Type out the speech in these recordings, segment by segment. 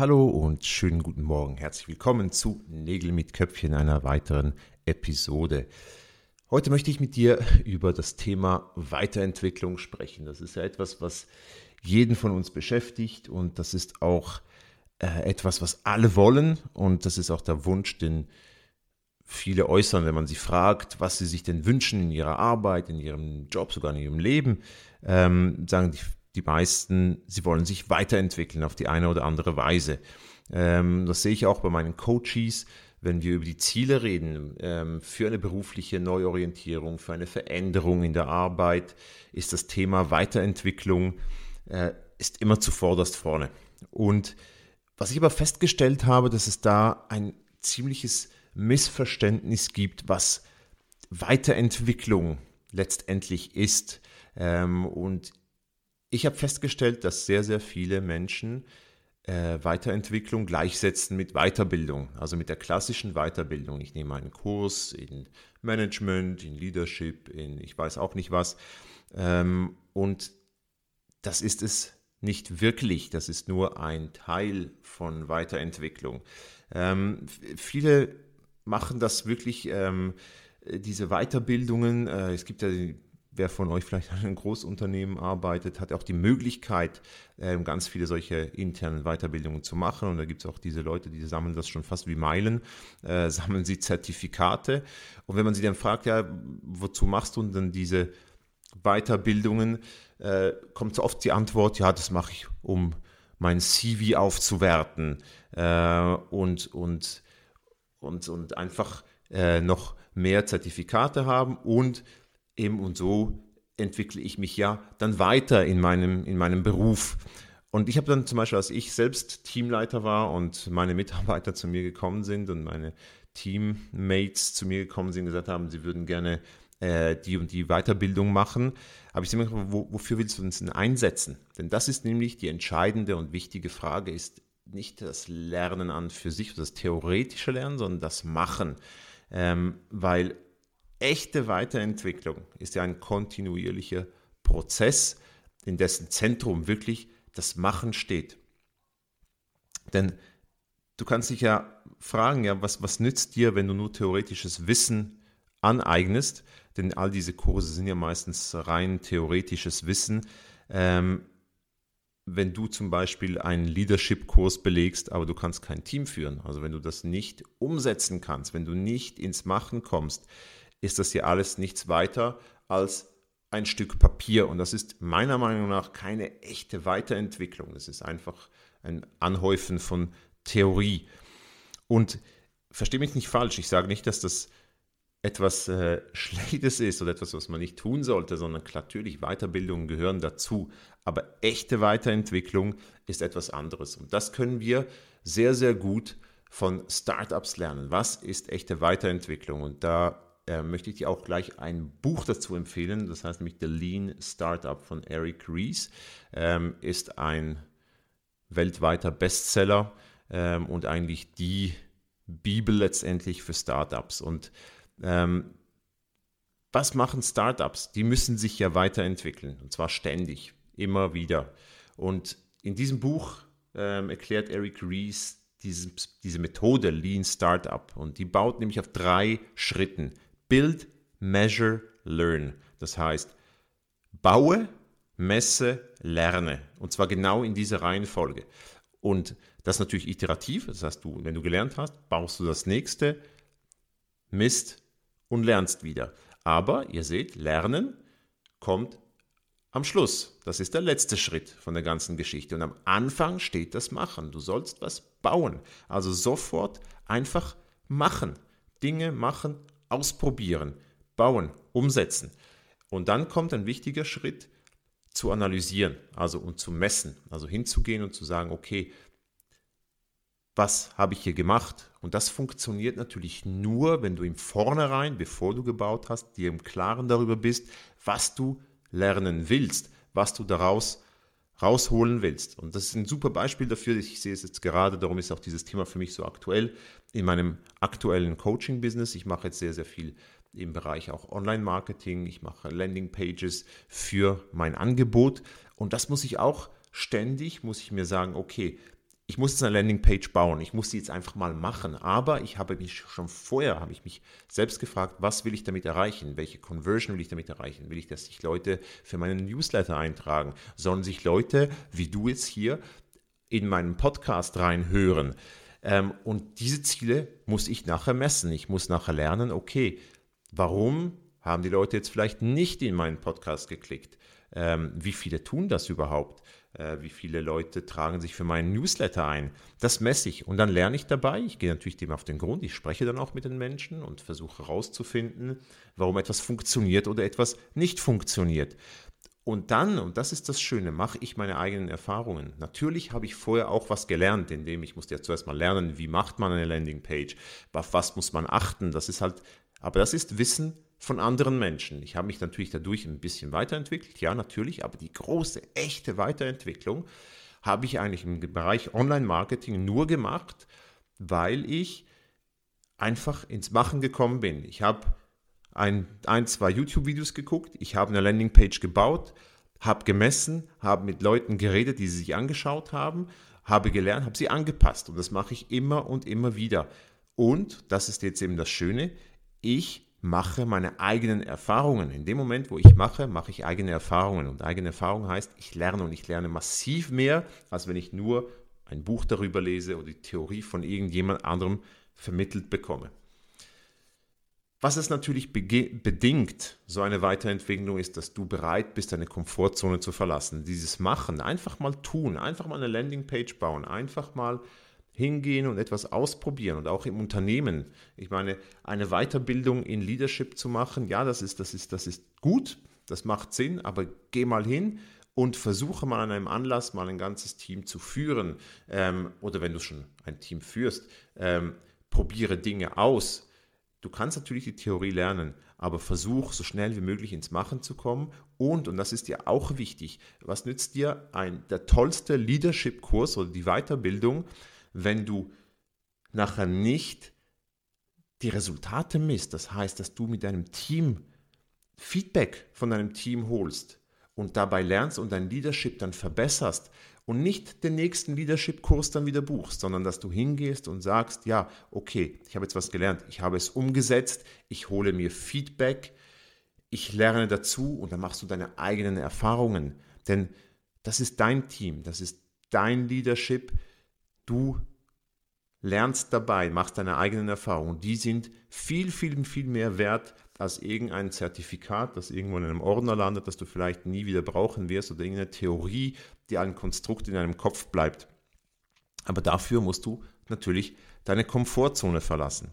Hallo und schönen guten Morgen. Herzlich willkommen zu Nägel mit Köpfchen einer weiteren Episode. Heute möchte ich mit dir über das Thema Weiterentwicklung sprechen. Das ist ja etwas, was jeden von uns beschäftigt und das ist auch äh, etwas, was alle wollen und das ist auch der Wunsch, den viele äußern, wenn man sie fragt, was sie sich denn wünschen in ihrer Arbeit, in ihrem Job, sogar in ihrem Leben, ähm, sagen die die meisten, sie wollen sich weiterentwickeln auf die eine oder andere Weise. Ähm, das sehe ich auch bei meinen Coaches, wenn wir über die Ziele reden, ähm, für eine berufliche Neuorientierung, für eine Veränderung in der Arbeit, ist das Thema Weiterentwicklung äh, ist immer zuvorderst vorne. Und was ich aber festgestellt habe, dass es da ein ziemliches Missverständnis gibt, was Weiterentwicklung letztendlich ist. Ähm, und ich habe festgestellt, dass sehr, sehr viele Menschen äh, Weiterentwicklung gleichsetzen mit Weiterbildung, also mit der klassischen Weiterbildung. Ich nehme einen Kurs in Management, in Leadership, in ich weiß auch nicht was. Ähm, und das ist es nicht wirklich. Das ist nur ein Teil von Weiterentwicklung. Ähm, viele machen das wirklich, ähm, diese Weiterbildungen. Äh, es gibt ja die wer von euch vielleicht an einem Großunternehmen arbeitet, hat auch die Möglichkeit, ähm, ganz viele solche internen Weiterbildungen zu machen. Und da gibt es auch diese Leute, die sammeln das schon fast wie Meilen, äh, sammeln sie Zertifikate. Und wenn man sie dann fragt, ja, wozu machst du denn diese Weiterbildungen, äh, kommt so oft die Antwort, ja, das mache ich, um mein CV aufzuwerten äh, und, und, und, und einfach noch mehr Zertifikate haben und eben und so entwickle ich mich ja dann weiter in meinem, in meinem Beruf. Und ich habe dann zum Beispiel, als ich selbst Teamleiter war und meine Mitarbeiter zu mir gekommen sind und meine Teammates zu mir gekommen sind gesagt haben, sie würden gerne äh, die und die Weiterbildung machen, habe ich sie mir gefragt, wo, wofür willst du uns denn einsetzen? Denn das ist nämlich die entscheidende und wichtige Frage, ist nicht das Lernen an für sich, das theoretische Lernen, sondern das Machen. Ähm, weil echte Weiterentwicklung ist ja ein kontinuierlicher Prozess, in dessen Zentrum wirklich das Machen steht. Denn du kannst dich ja fragen, ja, was, was nützt dir, wenn du nur theoretisches Wissen aneignest? Denn all diese Kurse sind ja meistens rein theoretisches Wissen. Ähm, wenn du zum Beispiel einen Leadership-Kurs belegst, aber du kannst kein Team führen, also wenn du das nicht umsetzen kannst, wenn du nicht ins Machen kommst, ist das hier alles nichts weiter als ein Stück Papier. Und das ist meiner Meinung nach keine echte Weiterentwicklung. Es ist einfach ein Anhäufen von Theorie. Und verstehe mich nicht falsch, ich sage nicht, dass das etwas äh, Schlechtes ist oder etwas, was man nicht tun sollte, sondern natürlich Weiterbildungen gehören dazu. Aber echte Weiterentwicklung ist etwas anderes. Und das können wir sehr, sehr gut von Startups lernen. Was ist echte Weiterentwicklung? Und da äh, möchte ich dir auch gleich ein Buch dazu empfehlen. Das heißt nämlich The Lean Startup von Eric Ries. Ähm, ist ein weltweiter Bestseller ähm, und eigentlich die Bibel letztendlich für Startups. Und ähm, was machen Startups? Die müssen sich ja weiterentwickeln und zwar ständig, immer wieder. Und in diesem Buch ähm, erklärt Eric Ries diese, diese Methode Lean Startup und die baut nämlich auf drei Schritten. Build, Measure, Learn. Das heißt, baue, messe, lerne. Und zwar genau in dieser Reihenfolge. Und das ist natürlich iterativ. Das heißt, du, wenn du gelernt hast, baust du das nächste, misst und lernst wieder. Aber ihr seht, Lernen kommt am Schluss. Das ist der letzte Schritt von der ganzen Geschichte. Und am Anfang steht das Machen. Du sollst was bauen. Also sofort einfach machen. Dinge machen, ausprobieren, bauen, umsetzen. Und dann kommt ein wichtiger Schritt zu analysieren, also und zu messen, also hinzugehen und zu sagen, okay, was habe ich hier gemacht? Und das funktioniert natürlich nur, wenn du im Vornherein, bevor du gebaut hast, dir im Klaren darüber bist, was du lernen willst, was du daraus rausholen willst. Und das ist ein super Beispiel dafür. Ich sehe es jetzt gerade, darum ist auch dieses Thema für mich so aktuell in meinem aktuellen Coaching-Business. Ich mache jetzt sehr, sehr viel im Bereich auch Online-Marketing. Ich mache Landing-Pages für mein Angebot. Und das muss ich auch ständig, muss ich mir sagen, okay, ich muss jetzt eine Landingpage bauen, ich muss sie jetzt einfach mal machen, aber ich habe mich schon vorher, habe ich mich selbst gefragt, was will ich damit erreichen, welche Conversion will ich damit erreichen, will ich, dass sich Leute für meinen Newsletter eintragen, sollen sich Leute wie du jetzt hier in meinen Podcast reinhören? Ähm, und diese Ziele muss ich nachher messen, ich muss nachher lernen, okay, warum haben die Leute jetzt vielleicht nicht in meinen Podcast geklickt, ähm, wie viele tun das überhaupt? Äh, wie viele Leute tragen sich für meinen Newsletter ein. Das messe ich und dann lerne ich dabei. Ich gehe natürlich dem auf den Grund. Ich spreche dann auch mit den Menschen und versuche herauszufinden, warum etwas funktioniert oder etwas nicht funktioniert. Und dann, und das ist das Schöne, mache ich meine eigenen Erfahrungen. Natürlich habe ich vorher auch was gelernt, indem ich musste ja zuerst mal lernen, wie macht man eine Landingpage, auf was muss man achten. Das ist halt, aber das ist Wissen, von anderen Menschen. Ich habe mich natürlich dadurch ein bisschen weiterentwickelt, ja natürlich, aber die große, echte Weiterentwicklung habe ich eigentlich im Bereich Online-Marketing nur gemacht, weil ich einfach ins Machen gekommen bin. Ich habe ein, ein zwei YouTube-Videos geguckt, ich habe eine Landingpage gebaut, habe gemessen, habe mit Leuten geredet, die sie sich angeschaut haben, habe gelernt, habe sie angepasst und das mache ich immer und immer wieder. Und, das ist jetzt eben das Schöne, ich mache meine eigenen Erfahrungen. In dem Moment, wo ich mache, mache ich eigene Erfahrungen. Und eigene Erfahrung heißt, ich lerne und ich lerne massiv mehr, als wenn ich nur ein Buch darüber lese oder die Theorie von irgendjemand anderem vermittelt bekomme. Was es natürlich bedingt, so eine Weiterentwicklung ist, dass du bereit bist, deine Komfortzone zu verlassen. Dieses Machen, einfach mal tun, einfach mal eine Landingpage bauen, einfach mal hingehen und etwas ausprobieren und auch im Unternehmen. Ich meine, eine Weiterbildung in Leadership zu machen, ja, das ist, das ist, das ist gut, das macht Sinn, aber geh mal hin und versuche mal an einem Anlass mal ein ganzes Team zu führen. Ähm, oder wenn du schon ein Team führst, ähm, probiere Dinge aus. Du kannst natürlich die Theorie lernen, aber versuch so schnell wie möglich ins Machen zu kommen. Und, und das ist dir auch wichtig, was nützt dir ein, der tollste Leadership-Kurs oder die Weiterbildung, wenn du nachher nicht die Resultate misst, das heißt, dass du mit deinem Team Feedback von deinem Team holst und dabei lernst und dein Leadership dann verbesserst und nicht den nächsten Leadership-Kurs dann wieder buchst, sondern dass du hingehst und sagst, ja, okay, ich habe jetzt was gelernt, ich habe es umgesetzt, ich hole mir Feedback, ich lerne dazu und dann machst du deine eigenen Erfahrungen. Denn das ist dein Team, das ist dein Leadership, Du lernst dabei, machst deine eigenen Erfahrungen. Die sind viel, viel, viel mehr wert als irgendein Zertifikat, das irgendwo in einem Ordner landet, das du vielleicht nie wieder brauchen wirst oder irgendeine Theorie, die ein Konstrukt in deinem Kopf bleibt. Aber dafür musst du natürlich deine Komfortzone verlassen.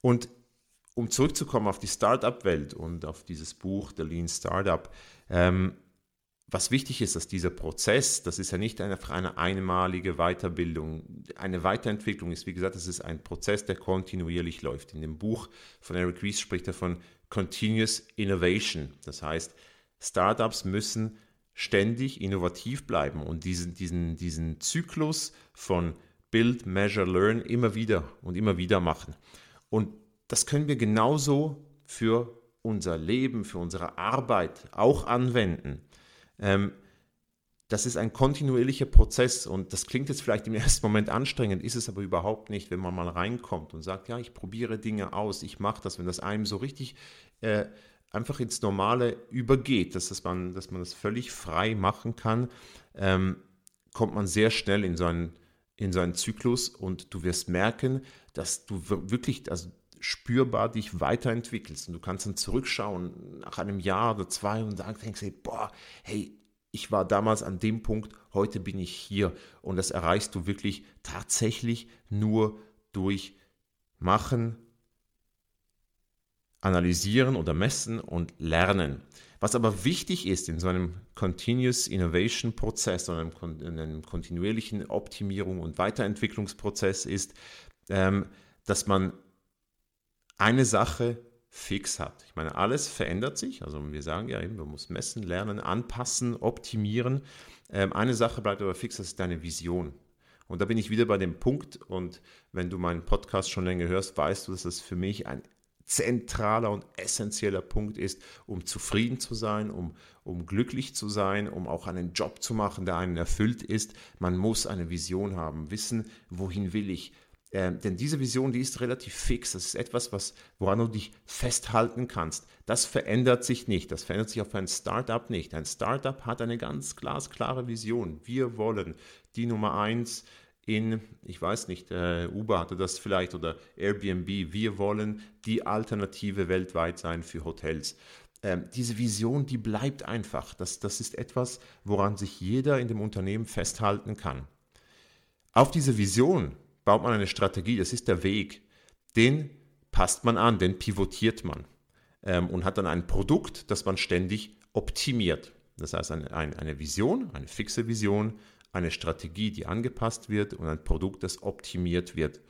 Und um zurückzukommen auf die Startup-Welt und auf dieses Buch, The Lean Startup, ähm, was wichtig ist, dass dieser Prozess, das ist ja nicht einfach eine einmalige Weiterbildung. Eine Weiterentwicklung ist, wie gesagt, das ist ein Prozess, der kontinuierlich läuft. In dem Buch von Eric Ries spricht er von Continuous Innovation. Das heißt, Startups müssen ständig innovativ bleiben und diesen, diesen, diesen Zyklus von Build, Measure, Learn immer wieder und immer wieder machen. Und das können wir genauso für unser Leben, für unsere Arbeit auch anwenden. Ähm, das ist ein kontinuierlicher Prozess und das klingt jetzt vielleicht im ersten Moment anstrengend, ist es aber überhaupt nicht, wenn man mal reinkommt und sagt, ja, ich probiere Dinge aus, ich mache das, wenn das einem so richtig äh, einfach ins Normale übergeht, dass, das man, dass man das völlig frei machen kann, ähm, kommt man sehr schnell in so, einen, in so einen Zyklus und du wirst merken, dass du wirklich, also spürbar dich weiterentwickelst. Und du kannst dann zurückschauen nach einem Jahr oder zwei und sagen, denkst, hey, boah, hey, ich war damals an dem Punkt, heute bin ich hier. Und das erreichst du wirklich tatsächlich nur durch Machen, Analysieren oder Messen und Lernen. Was aber wichtig ist in so einem Continuous Innovation Prozess, in einem, in einem kontinuierlichen Optimierung und Weiterentwicklungsprozess ist, ähm, dass man eine Sache fix hat. Ich meine, alles verändert sich. Also wir sagen ja eben, man muss messen, lernen, anpassen, optimieren. Ähm, eine Sache bleibt aber fix, das ist deine Vision. Und da bin ich wieder bei dem Punkt. Und wenn du meinen Podcast schon länger hörst, weißt du, dass das für mich ein zentraler und essentieller Punkt ist, um zufrieden zu sein, um, um glücklich zu sein, um auch einen Job zu machen, der einen erfüllt ist. Man muss eine Vision haben, wissen, wohin will ich, ähm, denn diese Vision, die ist relativ fix. Das ist etwas, was, woran du dich festhalten kannst. Das verändert sich nicht. Das verändert sich auf ein Startup nicht. Ein Startup hat eine ganz glasklare Vision. Wir wollen die Nummer eins in, ich weiß nicht, äh, Uber hatte das vielleicht oder Airbnb. Wir wollen die Alternative weltweit sein für Hotels. Ähm, diese Vision, die bleibt einfach. Das, das ist etwas, woran sich jeder in dem Unternehmen festhalten kann. Auf diese Vision baut man eine Strategie, das ist der Weg. Den passt man an, den pivotiert man ähm, und hat dann ein Produkt, das man ständig optimiert. Das heißt, eine, eine Vision, eine fixe Vision, eine Strategie, die angepasst wird und ein Produkt, das optimiert wird.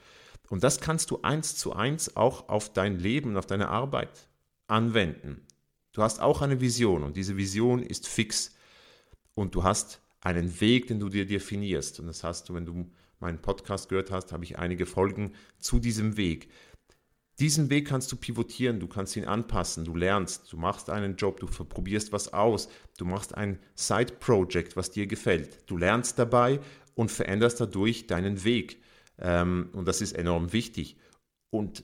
Und das kannst du eins zu eins auch auf dein Leben auf deine Arbeit anwenden. Du hast auch eine Vision und diese Vision ist fix und du hast einen Weg, den du dir definierst. Und das hast du, wenn du meinen Podcast gehört hast, habe ich einige Folgen zu diesem Weg. Diesen Weg kannst du pivotieren, du kannst ihn anpassen, du lernst, du machst einen Job, du probierst was aus, du machst ein Side-Project, was dir gefällt. Du lernst dabei und veränderst dadurch deinen Weg. Ähm, und das ist enorm wichtig. Und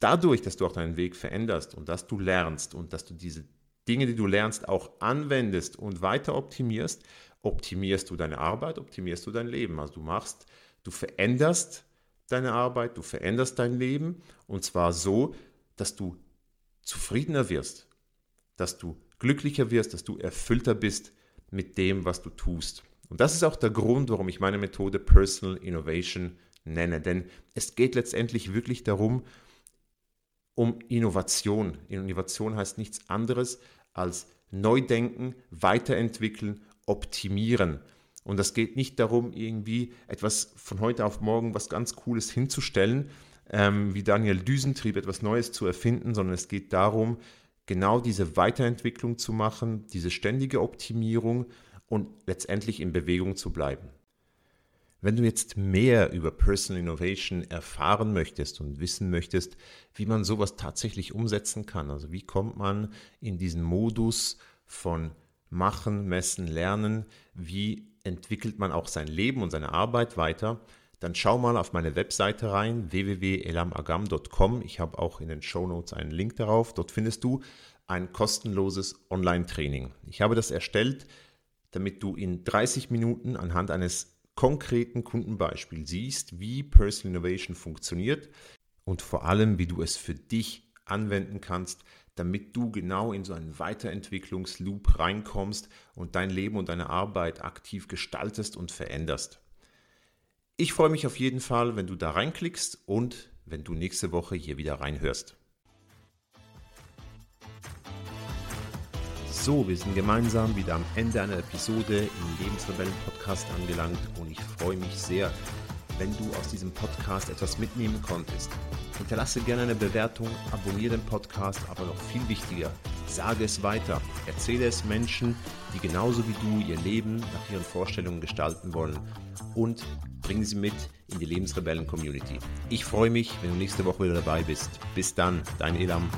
dadurch, dass du auch deinen Weg veränderst und dass du lernst und dass du diese Dinge, die du lernst, auch anwendest und weiter optimierst, optimierst du deine Arbeit, optimierst du dein Leben. Also du machst Du veränderst deine Arbeit, du veränderst dein Leben und zwar so, dass du zufriedener wirst, dass du glücklicher wirst, dass du erfüllter bist mit dem, was du tust. Und das ist auch der Grund, warum ich meine Methode Personal Innovation nenne. Denn es geht letztendlich wirklich darum, um Innovation. Innovation heißt nichts anderes als Neudenken, Weiterentwickeln, Optimieren. Und das geht nicht darum, irgendwie etwas von heute auf morgen, was ganz Cooles hinzustellen, ähm, wie Daniel Düsentrieb etwas Neues zu erfinden, sondern es geht darum, genau diese Weiterentwicklung zu machen, diese ständige Optimierung und letztendlich in Bewegung zu bleiben. Wenn du jetzt mehr über Personal Innovation erfahren möchtest und wissen möchtest, wie man sowas tatsächlich umsetzen kann, also wie kommt man in diesen Modus von Machen, Messen, Lernen, wie entwickelt man auch sein Leben und seine Arbeit weiter, dann schau mal auf meine Webseite rein, www.elamagam.com. Ich habe auch in den Show Notes einen Link darauf. Dort findest du ein kostenloses Online-Training. Ich habe das erstellt, damit du in 30 Minuten anhand eines konkreten Kundenbeispiels siehst, wie Personal Innovation funktioniert und vor allem, wie du es für dich anwenden kannst, damit du genau in so einen Weiterentwicklungsloop reinkommst und dein Leben und deine Arbeit aktiv gestaltest und veränderst. Ich freue mich auf jeden Fall, wenn du da reinklickst und wenn du nächste Woche hier wieder reinhörst. So, wir sind gemeinsam wieder am Ende einer Episode im Lebensrebellen Podcast angelangt und ich freue mich sehr, wenn du aus diesem Podcast etwas mitnehmen konntest. Hinterlasse gerne eine Bewertung, abonniere den Podcast, aber noch viel wichtiger, sage es weiter. Erzähle es Menschen, die genauso wie du ihr Leben nach ihren Vorstellungen gestalten wollen und bringe sie mit in die Lebensrebellen-Community. Ich freue mich, wenn du nächste Woche wieder dabei bist. Bis dann, dein Elam.